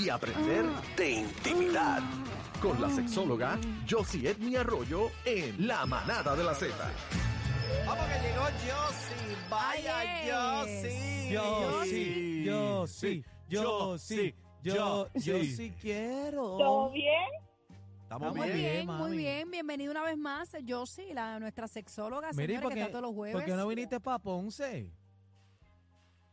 y aprender de intimidad. Con la sexóloga Josie Edmi Arroyo en La Manada de la Z. Vamos que llegó Josie. Vaya Josie. Yo sí, yo sí, yo sí, yo, yo sí quiero. ¿Todo bien? Estamos Muy bien. muy mami. bien. Bienvenido una vez más, Josie, la, nuestra sexóloga, Mire, ¿y señora, por que qué, está todos los jueves. por qué no viniste para Ponce?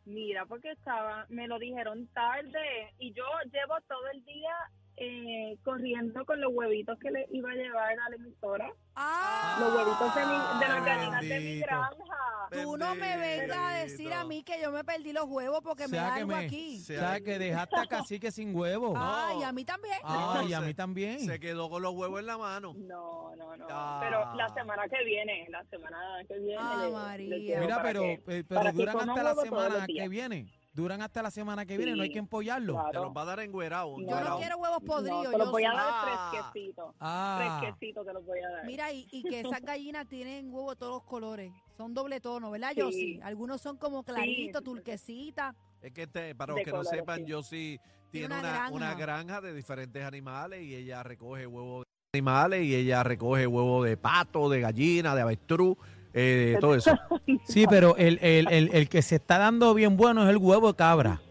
Mira, porque estaba, me lo dijeron tarde y yo llevo todo el día eh, corriendo con los huevitos que le iba a llevar a la emisora. Ah, Los huevitos de, mi, de las gallinas de mi bendito. granja. tú no me vengas a decir a mí que yo me perdí los huevos porque me da que algo me- aquí. O sea, que dejaste a Cacique sin huevo. Ah, y a mí también. Ah, y a Se- mí también. Se quedó con los huevos en la mano. No, no, no. Ah. Pero la semana que viene, la semana que viene. Ah, le- María. Mira, pero, que- eh, pero duran hasta la semana que viene. Duran hasta la semana que viene, no hay que empollarlo. Claro. Te los va a dar engüerado. Yo no quiero huevos podridos. No, te los voy a dar Ah. fresquecitos. Ah, Fresquecitos te los voy a dar. Mira, y, y que esas gallinas tienen huevos de todos los colores. Son doble tono, ¿verdad, Sí. Algunos son como claritos, sí, turquesitas. Es que este, para los que no sepan, sí. Josie tiene una, una una granja. granja de diferentes animales y ella recoge huevos de animales y ella recoge huevos de pato, de gallina, de avestruz, eh, de todo eso. sí, pero el, el, el, el que se está dando bien bueno es el huevo de cabra.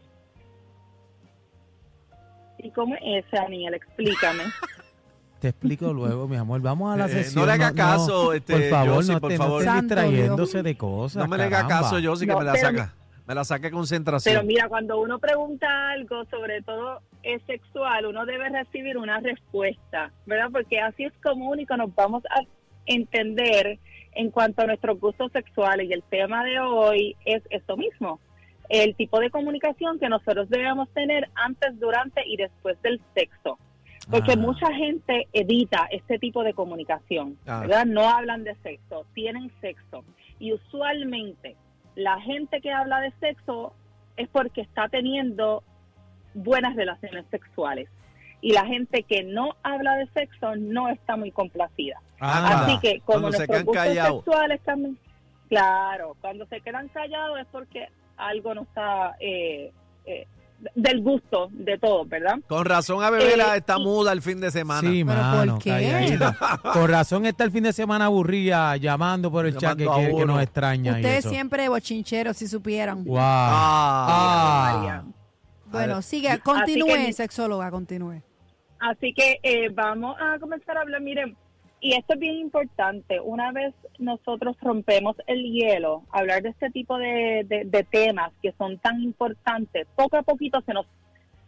¿Y cómo es ese, Aniel? Explícame. Te explico luego, mi amor. Vamos a la Eh, sesión. no le haga caso, este, por favor, no por te, no favor. estés Santo distrayéndose de cosas. No me le haga caramba. caso, Josie, que No, me la pero saca. Me la saque concentración. Pero mira, cuando uno pregunta algo, sobre todo es sexual, uno debe recibir una respuesta, ¿verdad? Porque así es como único nos vamos a entender en cuanto a nuestros gustos sexuales. Y el tema de hoy es esto mismo, el tipo de comunicación que nosotros debemos tener antes, durante y después del sexo. Porque Ah. mucha gente evita este tipo de comunicación, Ah. ¿verdad? No hablan de sexo, tienen sexo. Y usualmente la gente que habla de sexo es porque está teniendo buenas relaciones sexuales. Y la gente que no habla de sexo no está muy complacida. Así que como Cuando se nuestros quedan gustos callados. sexuales también, claro, cuando se quedan callados es porque algo no está eh, eh, del gusto de todos, ¿verdad? Con razón, a Bebela Eh, está y- muda el fin de semana. Sí, ¿Pero mano, por qué? calladita. Con razón está el fin de semana aburrida llamando por el chat que, Llamando quiere- que uno. nos extraña y Ustedes eso. siempre bochincheros, si supieran. Wow. Ah. María. Bueno, sigue, continúe, que- sexóloga, continúe. Así que eh, vamos a comenzar a hablar, miren, y esto es bien importante, una vez nosotros rompemos el hielo, hablar de este tipo de, de- de temas que son tan importantes, poco a poquito se nos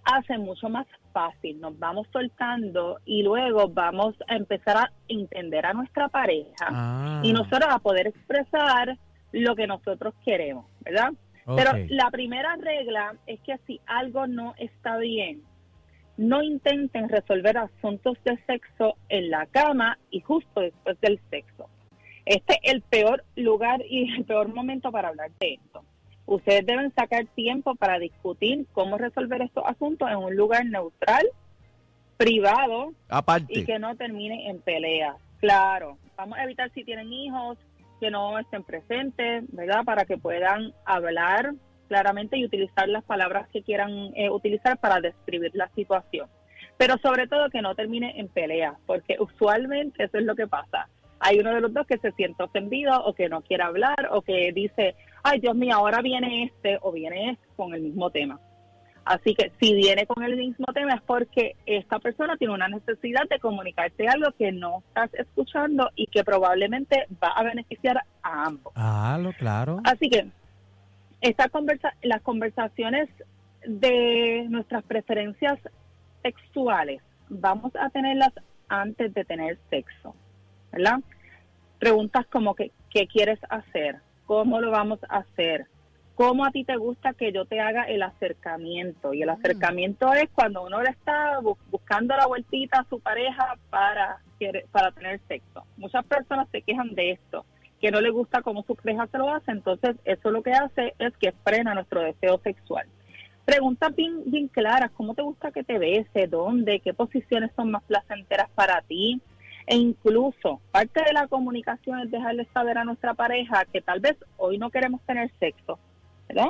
hace mucho más fácil, nos vamos soltando y luego vamos a empezar a entender a nuestra pareja Ah, y nosotros a poder expresar lo que nosotros queremos, ¿verdad? Pero la primera regla es que si algo no está bien, no intenten resolver asuntos de sexo en la cama y justo después del sexo. Este es el peor lugar y el peor momento para hablar de esto. Ustedes deben sacar tiempo para discutir cómo resolver estos asuntos en un lugar neutral, privado Aparte. y que no terminen en peleas. Claro, vamos a evitar si tienen hijos que no estén presentes, ¿verdad? Para que puedan hablar claramente y utilizar las palabras que quieran eh, utilizar para describir la situación. Pero sobre todo que no termine en peleas, porque usualmente eso es lo que pasa. Hay uno de los dos que se siente ofendido o que no quiere hablar o que dice, ay Dios mío, ahora viene este o viene este con el mismo tema. Así que si viene con el mismo tema es porque esta persona tiene una necesidad de comunicarte algo que no estás escuchando y que probablemente va a beneficiar a ambos. Ah, lo claro. Así que esta conversa las conversaciones de nuestras preferencias sexuales vamos a tenerlas antes de tener sexo, ¿verdad? Preguntas como que, ¿qué quieres hacer? ¿Cómo lo vamos a hacer? ¿Cómo a ti te gusta que yo te haga el acercamiento? Y el acercamiento es cuando uno le está bu- buscando la vueltita a su pareja para, para tener sexo. Muchas personas se quejan de esto que no le gusta cómo su pareja se lo hace, entonces eso lo que hace es que frena nuestro deseo sexual. Preguntas bien, bien claras, ¿cómo te gusta que te bese? ¿Dónde? ¿Qué posiciones son más placenteras para ti? E incluso parte de la comunicación es dejarle saber a nuestra pareja que tal vez hoy no queremos tener sexo, ¿verdad?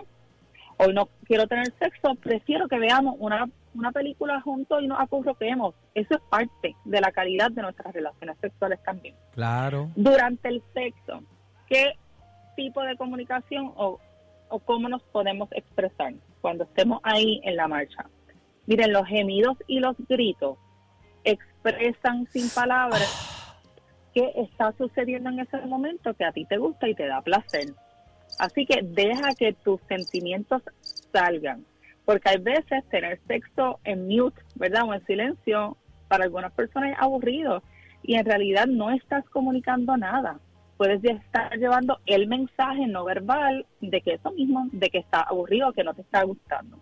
Hoy no quiero tener sexo, prefiero que veamos una una película juntos y nos acurruquemos. Eso es parte de la calidad de nuestras relaciones sexuales también. Claro. Durante el sexo, ¿qué tipo de comunicación o, o cómo nos podemos expresar cuando estemos ahí en la marcha? Miren, los gemidos y los gritos expresan sin palabras qué está sucediendo en ese momento que a ti te gusta y te da placer. Así que deja que tus sentimientos salgan, porque hay veces tener sexo en mute, ¿verdad? O en silencio, para algunas personas es aburrido y en realidad no estás comunicando nada. Puedes estar llevando el mensaje no verbal de que eso mismo, de que está aburrido, que no te está gustando.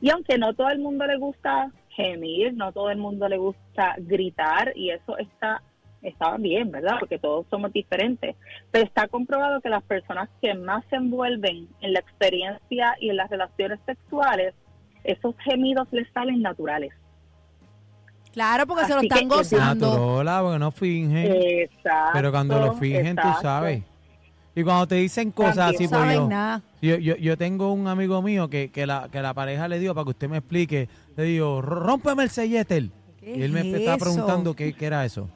Y aunque no todo el mundo le gusta gemir, no todo el mundo le gusta gritar y eso está está bien, ¿verdad? Porque todos somos diferentes, pero está comprobado que las personas que más se envuelven en la experiencia y en las relaciones sexuales, esos gemidos les salen naturales. Claro, porque se lo están gozando. Naturola, porque no fingen. Exacto. pero cuando lo fingen, tú exacto. sabes. Y cuando te dicen cosas También. así, pues yo, nada. yo, yo, yo tengo un amigo mío que, que, la, que la pareja le dio, para que usted me explique, le digo, rómpeme el sellete. ¿Qué Y él me es está eso? preguntando qué, qué era eso.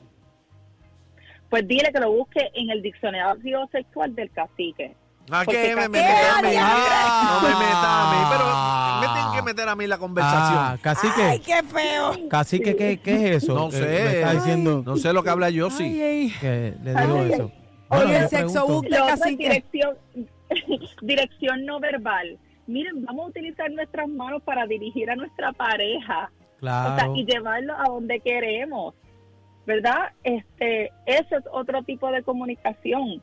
Pues dile que lo busque en el diccionario sexual del cacique. ¿A Porque qué me ca- metes a mí? ¡Eh, No me metas a mí, Ah. pero me tienen que meter a mí la conversación. Ah, cacique, ¡Ay, qué feo! cacique, ¿qué, qué es eso? No Que sé. Me está diciendo No sé lo que habla yo, sí. ay. que le digo Ay, eso. oye, Bueno, el sexo otro es cacique. dirección, dirección no verbal. Miren, vamos a utilizar nuestras manos para dirigir a nuestra pareja. O sea, Claro. y llevarlo a donde queremos, ¿verdad? Este, ese es otro tipo de comunicación.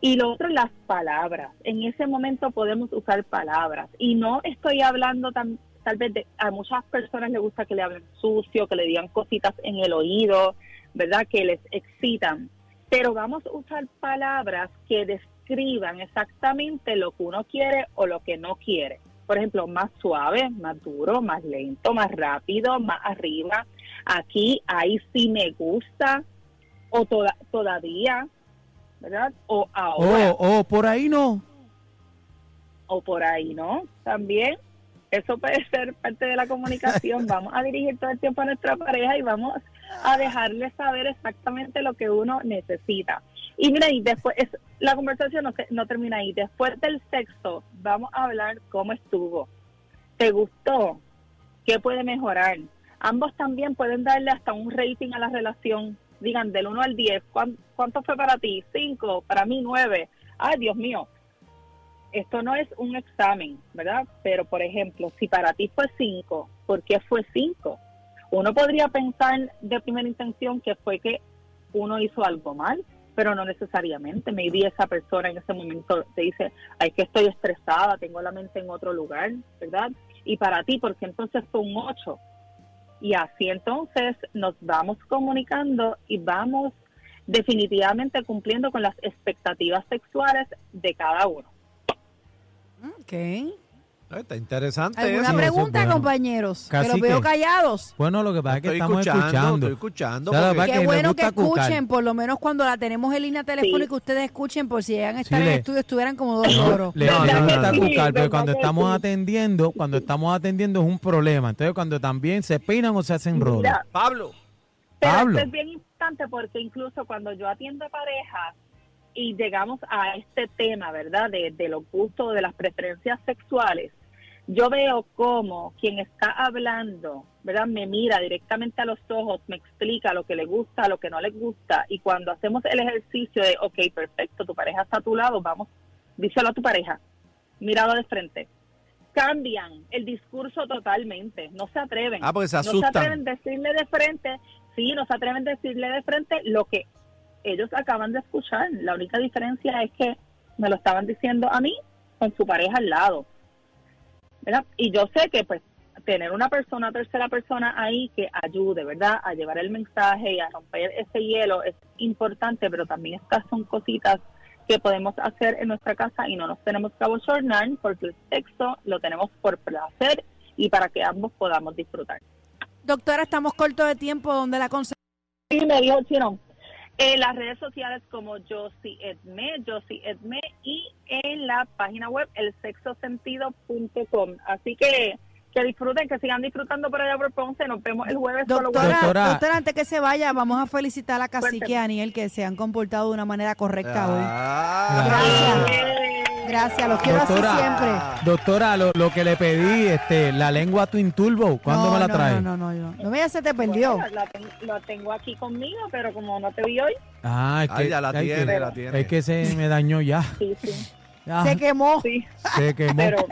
Y lo otro, las palabras. En ese momento podemos usar palabras. Y no estoy hablando tan, tal vez de, a muchas personas les gusta que le hablen sucio, que le digan cositas en el oído, ¿verdad? Que les excitan. Pero vamos a usar palabras que describan exactamente lo que uno quiere o lo que no quiere. Por ejemplo, más suave, más duro, más lento, más rápido, más arriba. Aquí, ahí sí me gusta. O toda, todavía, ¿verdad? O ahora Oh, oh, por ahí no. o por ahí, ¿no? También eso puede ser parte de la comunicación. Vamos a dirigir todo el tiempo a nuestra pareja y vamos a dejarle saber exactamente lo que uno necesita. Y mira, y después, es, la conversación no, se- no termina ahí. Después del sexo, vamos a hablar cómo estuvo. ¿Te gustó? ¿Qué puede mejorar? Ambos también pueden darle hasta un rating a la relación. Digan, del 1 al 10, ¿cuán- ¿cuánto fue para ti? 5, para mí 9. Ay, Dios mío, esto no es un examen, ¿verdad? Pero, por ejemplo, si para ti fue 5, ¿por qué fue 5? Uno podría pensar de primera intención que fue que uno hizo algo mal, pero no necesariamente. Maybe esa persona en ese momento te dice, ay, que estoy estresada, tengo la mente en otro lugar, ¿verdad? Y para ti, porque entonces fue un 8. Y así entonces nos vamos comunicando y vamos definitivamente cumpliendo con las expectativas sexuales de cada uno. Ok. Eh, Está interesante ¿Alguna eso. eso es pregunta, bueno. compañeros? Que los veo callados. Bueno, lo que pasa es que Estoy estamos escuchando, escuchando. estoy escuchando. Qué le bueno que cucar. escuchen, por lo menos cuando la tenemos en línea telefónica, Sí. ustedes escuchen, por si llegan a estar Sí, en le- el estudio, estuvieran como dos loros. le, No, le no, no, gusta no. cucar, pero ¿verdad cuando estamos sí? atendiendo, cuando estamos atendiendo es un problema. Entonces, cuando también se peinan o se hacen rolos. Pablo, Pero Pablo. esto es bien importante porque incluso cuando yo atiendo parejas y llegamos a este tema, ¿verdad? De, de los gustos, de las preferencias sexuales, yo veo cómo quien está hablando, ¿verdad? Me mira directamente a los ojos, me explica lo que le gusta, lo que no le gusta. Y cuando hacemos el ejercicio de, ok, perfecto, tu pareja está a tu lado, vamos, díselo a tu pareja, míralo de frente. Cambian el discurso totalmente, no se atreven. Ah, porque se No se asustan. atreven a decirle de frente, sí, no se atreven a decirle de frente lo que ellos acaban de escuchar. La única diferencia es que me lo estaban diciendo a mí con su pareja al lado. ¿verdad? Y yo sé que pues tener una persona, tercera persona ahí que ayude, ¿verdad? A llevar el mensaje y a romper ese hielo es importante, pero también estas son cositas que podemos hacer en nuestra casa y no nos tenemos que abochornar porque el sexo lo tenemos por placer y para que ambos podamos disfrutar. Doctora, estamos cortos de tiempo. ¿Dónde la conseguimos? Y me dijo el chino. En las redes sociales como Josie Edme, Josie Edme y en la página web elsexosentido.com. Así que Que disfruten, que sigan disfrutando por allá por Ponce. Nos vemos el jueves. Doctora, jueves. Doctora. doctora, antes que se vaya, vamos a felicitar a Cacique y a Aniel que se han comportado de una manera correcta hoy. Ah. Gracias. Eh, Gracias, los quiero así Doctora, siempre. doctora, lo, lo que le pedí, este, la lengua Twin Turbo, ¿cuándo no, me la no, trae? No, no, no, no. No me se te perdió. bueno, la, ten- la tengo aquí conmigo, pero como no te vi hoy, Ah, es Ay, que, ya la ay, tiene, que- la tiene. Es que se me dañó ya. sí, sí. Ya, Se quemó. sí. se quemó. Pero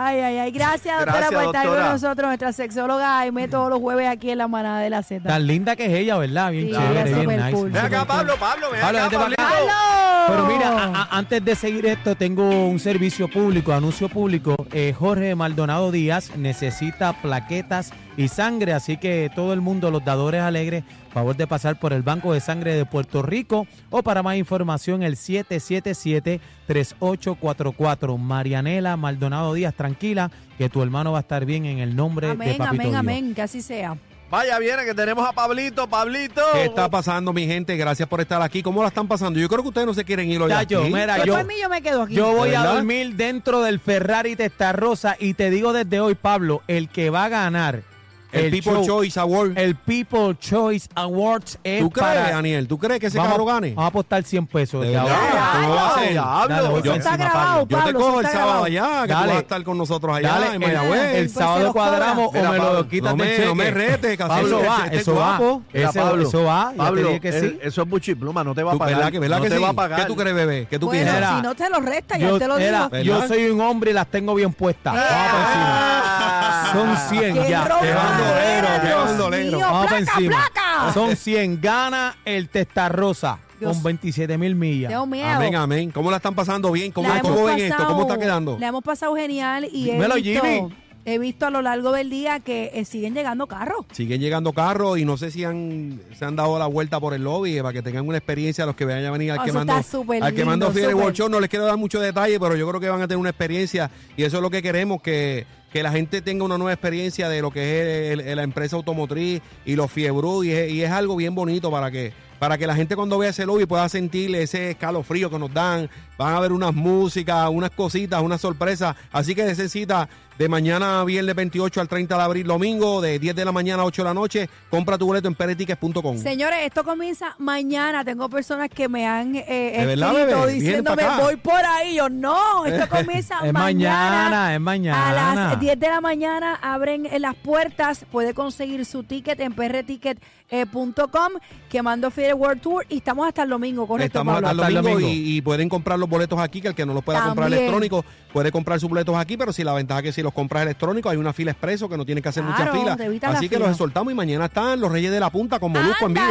Ay, ay, ay. Gracias, doctora, Gracias, por estar con doctora. nosotros, nuestra sexóloga Aime, todos los jueves aquí en la manada de la Z. Tan linda que es ella, ¿verdad? Bien Sí, chévere, es bien súper nice. cool. Ven acá, Pablo, Pablo, ven Pablo, acá, vente para Pablito. acá. ¡Halo! Pero mira, a- a- antes de seguir esto, tengo un servicio público, anuncio público. Eh, Jorge Maldonado Díaz necesita plaquetas y sangre, así que todo el mundo, los dadores alegres, favor de pasar por el Banco de Sangre de Puerto Rico o para más información el 777-3844. Marianela Maldonado Díaz, tranquila, que tu hermano va a estar bien en el nombre de Amén, Papito amén, Dios. amén, que así sea. Vaya, viene que tenemos a Pablito, Pablito. ¿Qué está pasando, mi gente? Gracias por estar aquí. ¿Cómo la están pasando? Yo creo que ustedes no se quieren ir hoy Ya, aquí. yo, mira, Yo, yo, por mí yo me quedo aquí. Yo voy a dormir dentro del Ferrari Testarrosa y te digo desde hoy, Pablo, el que va a ganar El, People show, Choice Award. el People Choice Awards es ¿Tú crees, para... Daniel? ¿Tú crees que ese vamos, carro gane? vamos a apostar 100 pesos. De verdad. ¿Cómo va a ser? Dale, Yo- por Está grabado, Pablo. Yo te Pablo, cojo el está sábado grabado. allá, que Dale. tú vas a estar con nosotros allá Dale, en el, Mayagüez. el se sábado cuadramos Mira, o me Pablo, lo quitas no del me- cheque. no me así Pablo va, este eso va. guapo. Mira, Ese- Pablo, eso va, Pablo, que eh, sí. eso es buchipluma, no te va a ¿Tú, pagar. ¿Verdad que, verdad no que te sí? va a pagar. ¿Qué tú crees, bebé? ¿Qué tú? Mira, si no te lo resta, ya Yo, te lo digo. yo soy un hombre y las tengo bien puestas. Vamos Ah. encima. Son 100 ¡Qué ya. van bandolero, qué Dios bandolero. mío! Vamos para ¡Placa, encima. placa! Son 100. Gana el Testarrosa Dios. con 27 mil millas. Tengo miedo. Amén, amén. ¿Cómo la están pasando bien? ¿Cómo, La cómo ven esto? ¿Cómo está pasado- quedando? La hemos pasado genial y he Dímelo, visto, Jimmy. He visto a lo largo del día que eh, siguen llegando carros. Siguen llegando carros y no sé si han, se han dado la vuelta por el lobby eh, para que tengan una experiencia los que vayan a venir al Oh, que eso mando, está súper al que mando lindo, Fiebre súper. World Show. No les quiero dar mucho detalle, pero yo creo que van a tener una experiencia y eso es lo que queremos, que, que la gente tenga una nueva experiencia de lo que es el- el- la empresa automotriz y los y es, y es algo bien bonito para que para que la gente cuando vea ese lobby pueda sentir ese escalofrío que nos dan. Van a ver unas músicas, unas cositas, unas sorpresas. Así que necesita de mañana viernes 28 al 30 de abril, domingo, de 10 de la mañana a 8 de la noche. Compra tu boleto en peretickets.com. Señores, esto comienza mañana. Tengo personas que me han eh, ¿De verdad, escrito bebé? Diciéndome voy por ahí. Yo no, esto comienza Es mañana, es mañana. A las 10 de la mañana abren eh, las puertas. Puede conseguir su ticket en prticket.com, quemando Fiebre World Tour. Y estamos hasta el domingo, correcto, Estamos Pablo? hasta el Hasta el domingo. Y, y pueden comprar los boletos aquí, que el que no los pueda comprar También. electrónico puede comprar sus boletos aquí, pero si la ventaja es que si los compras electrónicos hay una fila expreso que no tienen que hacer Claro, mucha fila. Así que fila. los exhortamos y mañana están los Reyes de la Punta con Molusco en vivo.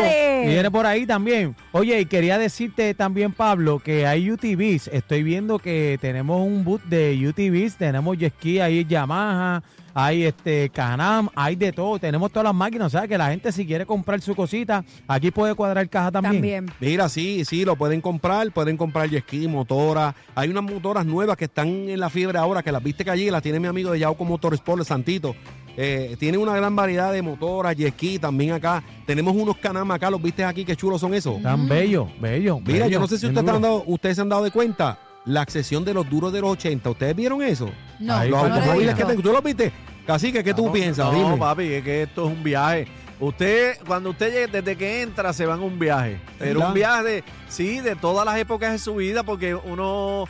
Viene por ahí también. Oye, y quería decirte también, Pablo, que hay UTVs. Estoy viendo que tenemos un boot de UTVs. Tenemos jet ski, hay Yamaha, hay este Canam, hay de todo. Tenemos todas las máquinas. O sea, que la gente si quiere comprar su cosita, aquí puede cuadrar caja también. También. Mira, sí, sí, lo pueden comprar, pueden comprar jet ski, motoras. Hay unas motoras nuevas que están en la fiebre ahora, que las viste que allí, las tiene mi amigo de Yauco Motorsport, el Santito. Eh, tiene una gran variedad de motoras, ski, también acá. Tenemos unos canam acá, los viste aquí, qué chulos son esos. Tan bello, bello. Mira, bello, yo no sé si ustedes, han dado, ustedes se han dado de cuenta, la accesión de los duros de los 80. ¿Ustedes vieron eso? No, Ahí los no lo he automóviles que tengo, ¿tú los viste? Cacique, ¿qué tú piensas? No, Dime. papi, es que esto es un viaje. Usted, cuando usted llegue, desde que entra, se va en un viaje. Pero ¿Verdad? un viaje de, sí, de todas las épocas de su vida, porque uno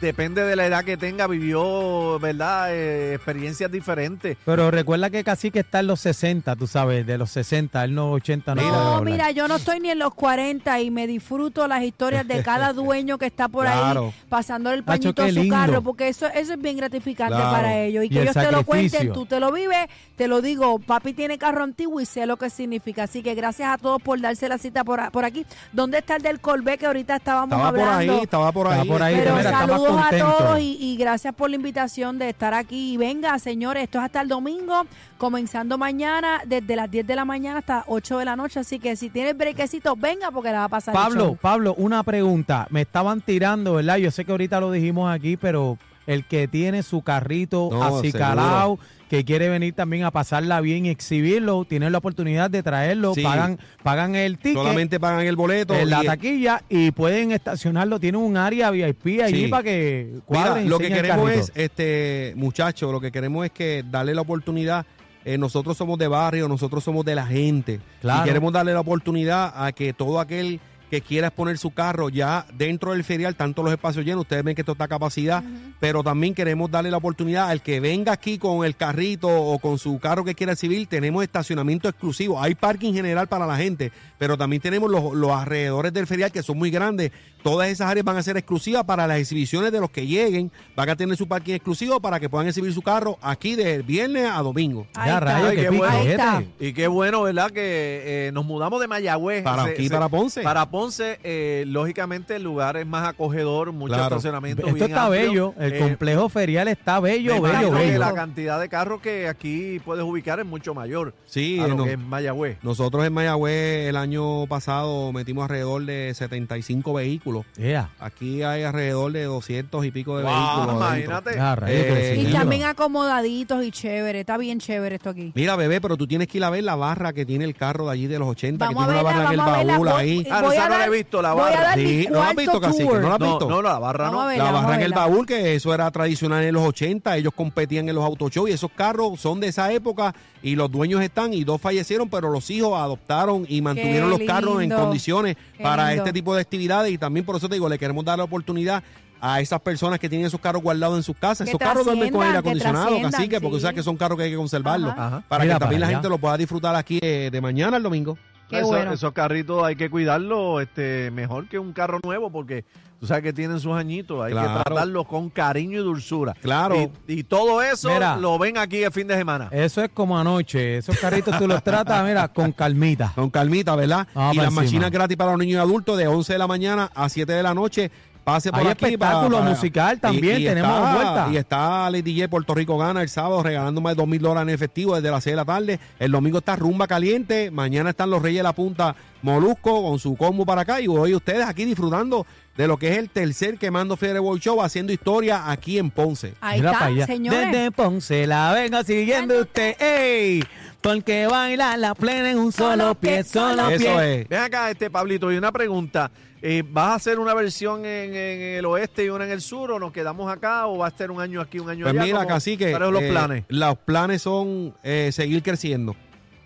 depende de la edad que tenga, vivió, ¿verdad? Eh, experiencias diferentes. Pero recuerda que casi que está en los 60, tú sabes, de los 60, él no 80 no. No, mira, yo no estoy ni en los 40 y me disfruto las historias de cada dueño que está por Claro. ahí pasando el pañito a su lindo. carro, porque eso, eso es bien gratificante Claro. para ellos. Y, Y que el ellos te lo cuenten, tú te lo vives, te lo digo, papi tiene carro antiguo y sé lo que significa. Así que gracias a todos por darse la cita por, por aquí. ¿Dónde está el del Corvette que ahorita estábamos Estaba por hablando? ahí, estaba por Estaba ahí. por ahí, Pero mira, está saludos a todos y, y gracias por la invitación de estar aquí. Y venga, señores, esto es hasta el domingo, comenzando mañana desde las 10 de la mañana hasta 8 de la noche. Así que si tienes brequecito, venga porque la va a pasar. Pablo. Pablo, una pregunta. Me estaban tirando, ¿verdad? Yo sé que ahorita lo dijimos aquí, pero el que tiene su carrito No, acicalado, que quiere venir también a pasarla bien y exhibirlo, tiene la oportunidad de traerlo, Sí. pagan, pagan el ticket. Solamente pagan el boleto. en la taquilla y pueden estacionarlo. Tienen un área VIP allí Sí. para que cuadren lo que queremos es, este, muchachos, lo que queremos es que darle la oportunidad. eh, nosotros somos de barrio, nosotros somos de la gente. Claro. Y queremos darle la oportunidad a que todo aquel que quiera exponer su carro ya dentro del ferial, tanto los espacios llenos, ustedes ven que esto está a capacidad, pero también queremos darle la oportunidad al que venga aquí con el carrito o con su carro que quiera civil, tenemos estacionamiento exclusivo, hay parking general para la gente, pero también tenemos los, los alrededores del ferial que son muy grandes, todas esas áreas van a ser exclusivas para las exhibiciones de los que lleguen, van a tener su parking exclusivo para que puedan exhibir su carro aquí de viernes a domingo. Ahí Ya, está. rayos, Ay, qué qué bueno. Ahí piquete. está. Y qué bueno, ¿verdad? Que eh, nos mudamos de Mayagüez. Para aquí, para Ponce. Para Ponce, eh, lógicamente el lugar es más acogedor, mucho Claro. estacionamiento. Esto bien está amplio. bello. El Eh, complejo ferial está bello, me bello, bello. La cantidad de carros que aquí puedes ubicar es mucho mayor. Sí, a lo no- que es Mayagüez. nosotros en Mayagüez el año pasado metimos alrededor de 75 vehículos. Yeah. Aquí hay alrededor de 200 y pico de Wow, vehículos. imagínate. Ah, rayos, Eh, Y también acomodaditos y chévere. Está bien chévere esto aquí. Mira, bebé, pero tú tienes que ir a ver la barra que tiene el carro de allí de los 80, Vamos que tiene una barra en el baúl ahí. Ah, voy esa a no la he visto, la Voy a barra. dar mi Sí, no la has visto, cacique, no la has No, visto? no, la barra no. ver. La barra en el verla. baúl, que eso era tradicional en los 80, ellos competían en los autoshows y esos carros son de esa época y los dueños están y dos fallecieron, pero los hijos adoptaron y mantuvieron los carros en condiciones qué para lindo. este tipo de actividades y también por eso te digo, le queremos dar la oportunidad a esas personas que tienen esos carros guardados en sus casas. Que esos carros duermen con aire que acondicionado, trasciendan, cacique, porque sí. o sea que son carros que hay que conservarlos. Ajá. Ajá. Para Mira que también para la gente lo pueda disfrutar aquí eh, de mañana al domingo. Qué Eso- bueno. Esos carritos hay que cuidarlos este, mejor que un carro nuevo porque tú sabes que tienen sus añitos. Hay Claro. que tratarlos con cariño y dulzura. Claro. Y, y todo eso Mira. lo ven aquí el fin de semana. Eso es como anoche. Esos carritos tú los tratas, mira, con calmita. Con calmita, ¿verdad? Y las encima. máquinas gratis para los niños y adultos de 11 de la mañana a 7 de la noche. Pase por Hay aquí. espectáculo musical también, tenemos está, vuelta. Y está Lady J Puerto Rico Gana el sábado regalando más de 2 mil dólares en efectivo desde las 6 de la tarde. El domingo está Rumba Caliente. Mañana están los Reyes de la Punta Molusco con su combo para acá. Y hoy ustedes aquí disfrutando de lo que es el tercer Quemando Fiebre World Show haciendo historia aquí en Ponce. Ahí Mira está, para allá. señores. Desde Ponce la vengo siguiendo usted. ¡Ey! Porque baila la plena en un solo pie, solo Eso pie. es. Ven acá, este Pablito, y una pregunta. Eh, ¿Vas a hacer una versión en, en el oeste y una en el sur o nos quedamos acá o va a ser un año aquí, un año Pues allá? mira, ¿Cómo- cacique. ¿Cuáles son los eh, planes? Los planes son eh, seguir creciendo.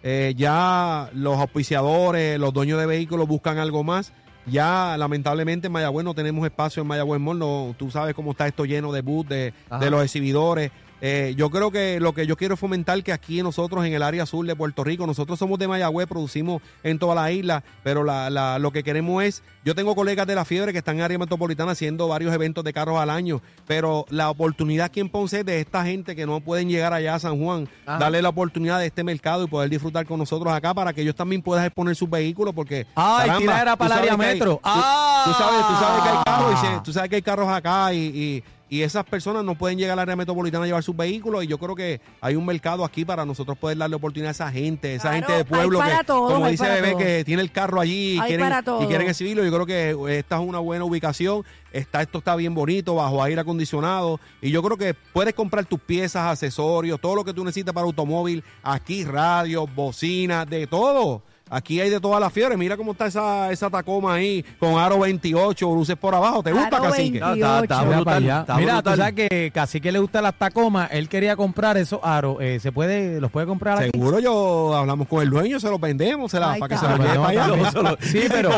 Eh, ya los auspiciadores, los dueños de vehículos buscan algo más. Ya lamentablemente en Mayagüez no tenemos espacio en Mayagüez Mall. No, tú sabes cómo está esto lleno de booths, de, de los exhibidores. Eh, yo creo que lo que yo quiero es fomentar que aquí nosotros en el área sur de Puerto Rico, nosotros somos de Mayagüez, producimos en toda la isla, pero la, la- lo que queremos es, yo tengo colegas de la fiebre que están en área metropolitana haciendo varios eventos de carros al año, pero la oportunidad aquí en Ponce es de esta gente que no pueden llegar allá a San Juan, Ajá. darle la oportunidad de este mercado y poder disfrutar con nosotros acá para que ellos también puedan exponer sus vehículos porque Ay, caramba, tiradera para el área hay- metro. tú- Ah. tú, sabes, tú sabes que hay carros y se- tú sabes que hay carros acá y, y- y esas personas no pueden llegar al área metropolitana a llevar sus vehículos y yo creo que hay un mercado aquí para nosotros poder darle oportunidad a esa gente, esa Claro, gente de pueblo que, todos, como dice Bebé, que tiene el carro allí y Hay quieren, y quieren exhibirlo. Yo creo que esta es una buena ubicación. Está, esto está bien bonito, bajo aire acondicionado. Y yo creo que puedes comprar tus piezas, accesorios, todo lo que tú necesitas para automóvil. Aquí, radio, bocinas, de todo. Aquí hay de todas las fiebres. Mira cómo está esa, esa Tacoma ahí con aro 28, luces por abajo. ¿Te gusta, Aro cacique? 28. Está- está Mira, brutal, está Mira, brutal. tú sabes que casi que le gusta las Tacomas. Él quería comprar esos aros. Eh, ¿Se puede, los puede comprar aquí? Seguro yo hablamos con el dueño, se los vendemos, se la, Ahí para que está. se los lleve para allá. solo- Sí, pero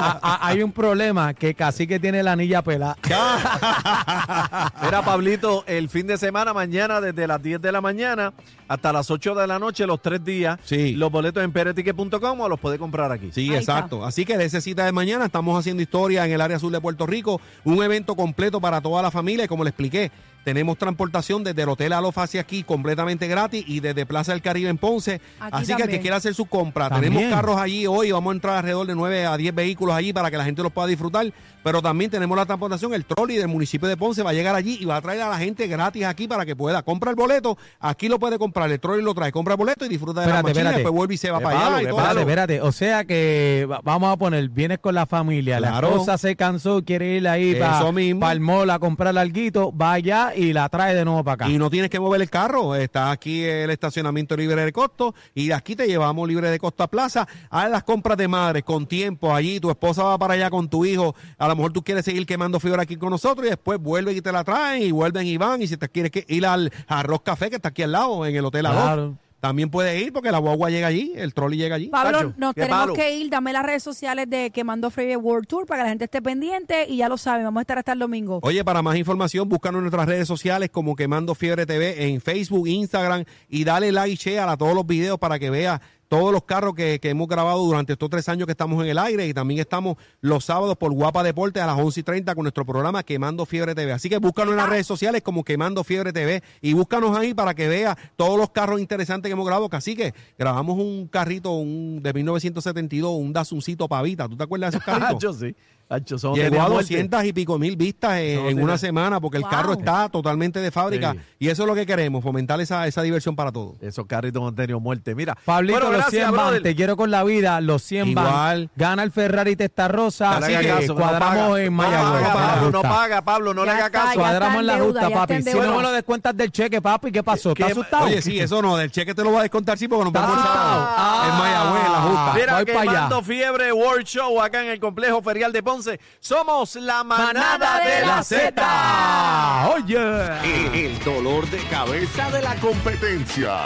a- a- hay un problema que casi que tiene la anilla pelada. Mira, Pablito, el fin de semana, mañana, desde las 10 de la mañana hasta las 8 de la noche, los tres días. Sí. Los boletos en pereticket.com los puede comprar aquí. Sí, Ahí exacto. Así que de esa cita de mañana estamos haciendo historia en el área sur de Puerto Rico, un evento completo para toda la familia y como le expliqué, tenemos transportación desde el Hotel Alofa hacia aquí completamente gratis y desde Plaza del Caribe en Ponce. Aquí Así que el que también. quiera hacer su compra, También. tenemos carros allí hoy, vamos a entrar alrededor de 9 a 10 vehículos allí para que la gente los pueda disfrutar, pero también tenemos la transportación, el trolley del municipio de Ponce va a llegar allí y va a traer a la gente gratis aquí para que pueda comprar el boleto, aquí lo puede comprar, el trolley lo trae, compra el boleto y disfruta de la Espérate, máquina, espérate. después vuelve y se va Qué para allá y todo. Espérate, espérate. O sea que va- vamos a poner, vienes con la familia, la Claro. esposa se cansó, quiere ir ahí Eso mismo. para el mall a comprar alguito, va allá y la trae de nuevo para acá. Y no tienes que mover el carro. Está aquí el estacionamiento libre de costo. Y de aquí te llevamos libre de costo a plaza. Haz las compras de madre con tiempo allí. Tu esposa va para allá con tu hijo. A lo mejor tú quieres seguir quemando fibra aquí con nosotros. Y después vuelven y te la traen. Y vuelven y van. Y si te quieres que ir al Arroz Café, que está aquí al lado, en el Hotel Arroz. También puedes ir porque la guagua llega allí. El trolley llega allí. Pablo, Tacho, nos tenemos palo. que ir. Dame las redes sociales de Quemando Freeway World Tour para que la gente esté pendiente. Y ya lo saben, vamos a estar hasta el domingo. Oye, para más información, búscanos en nuestras redes sociales como Quemando Fiebre TV en Facebook, Instagram y dale like y share a todos los videos para que veas todos los carros que, que hemos grabado durante estos tres años que estamos en el aire y también estamos los sábados por Guapa Deporte a las 11 y 30 con nuestro programa Quemando Fiebre TV. Así que búscanos en las redes sociales como Quemando Fiebre TV y búscanos ahí para que veas todos los carros interesantes que hemos grabado. Así que grabamos un carrito un, de 1972, un Datsuncito Pavita. ¿Tú te acuerdas de esos carritos? Hacho, sí. Hacho, Llegó a muerte. 200 y pico mil vistas en, No, en tiene- una semana porque el Wow. carro está totalmente de fábrica Sí. y eso es lo que queremos, fomentar esa, esa diversión para todos. Esos carritos no han tenido muerte. Mira. Pablito, Bueno, los gracias, 100 van, te quiero con la vida, los 100 van. Igual. Gana el Ferrari Testarossa, No así que caso, cuadramos en No Mayagüez. paga, Pablo, no paga, Pablo, no Ya le haga caso. Cuadramos en la deuda, justa, papi. Si no me lo descuentas del cheque, papi, ¿qué pasó? ¿Estás ¿Qué- asustado? Oye, sí, eso no, del cheque te lo voy a descontar, sí, porque nos vamos Ah, sábado ah. en Mayagüez, en la justa. Mira, pa' allá. quemando fiebre World Show acá en el complejo ferial de Ponce. Somos la manada, Manada de la Z. Oye. El, el dolor de cabeza de la competencia.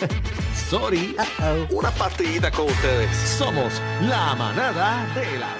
Sorry. Una partidita con ustedes. Somos la manada de la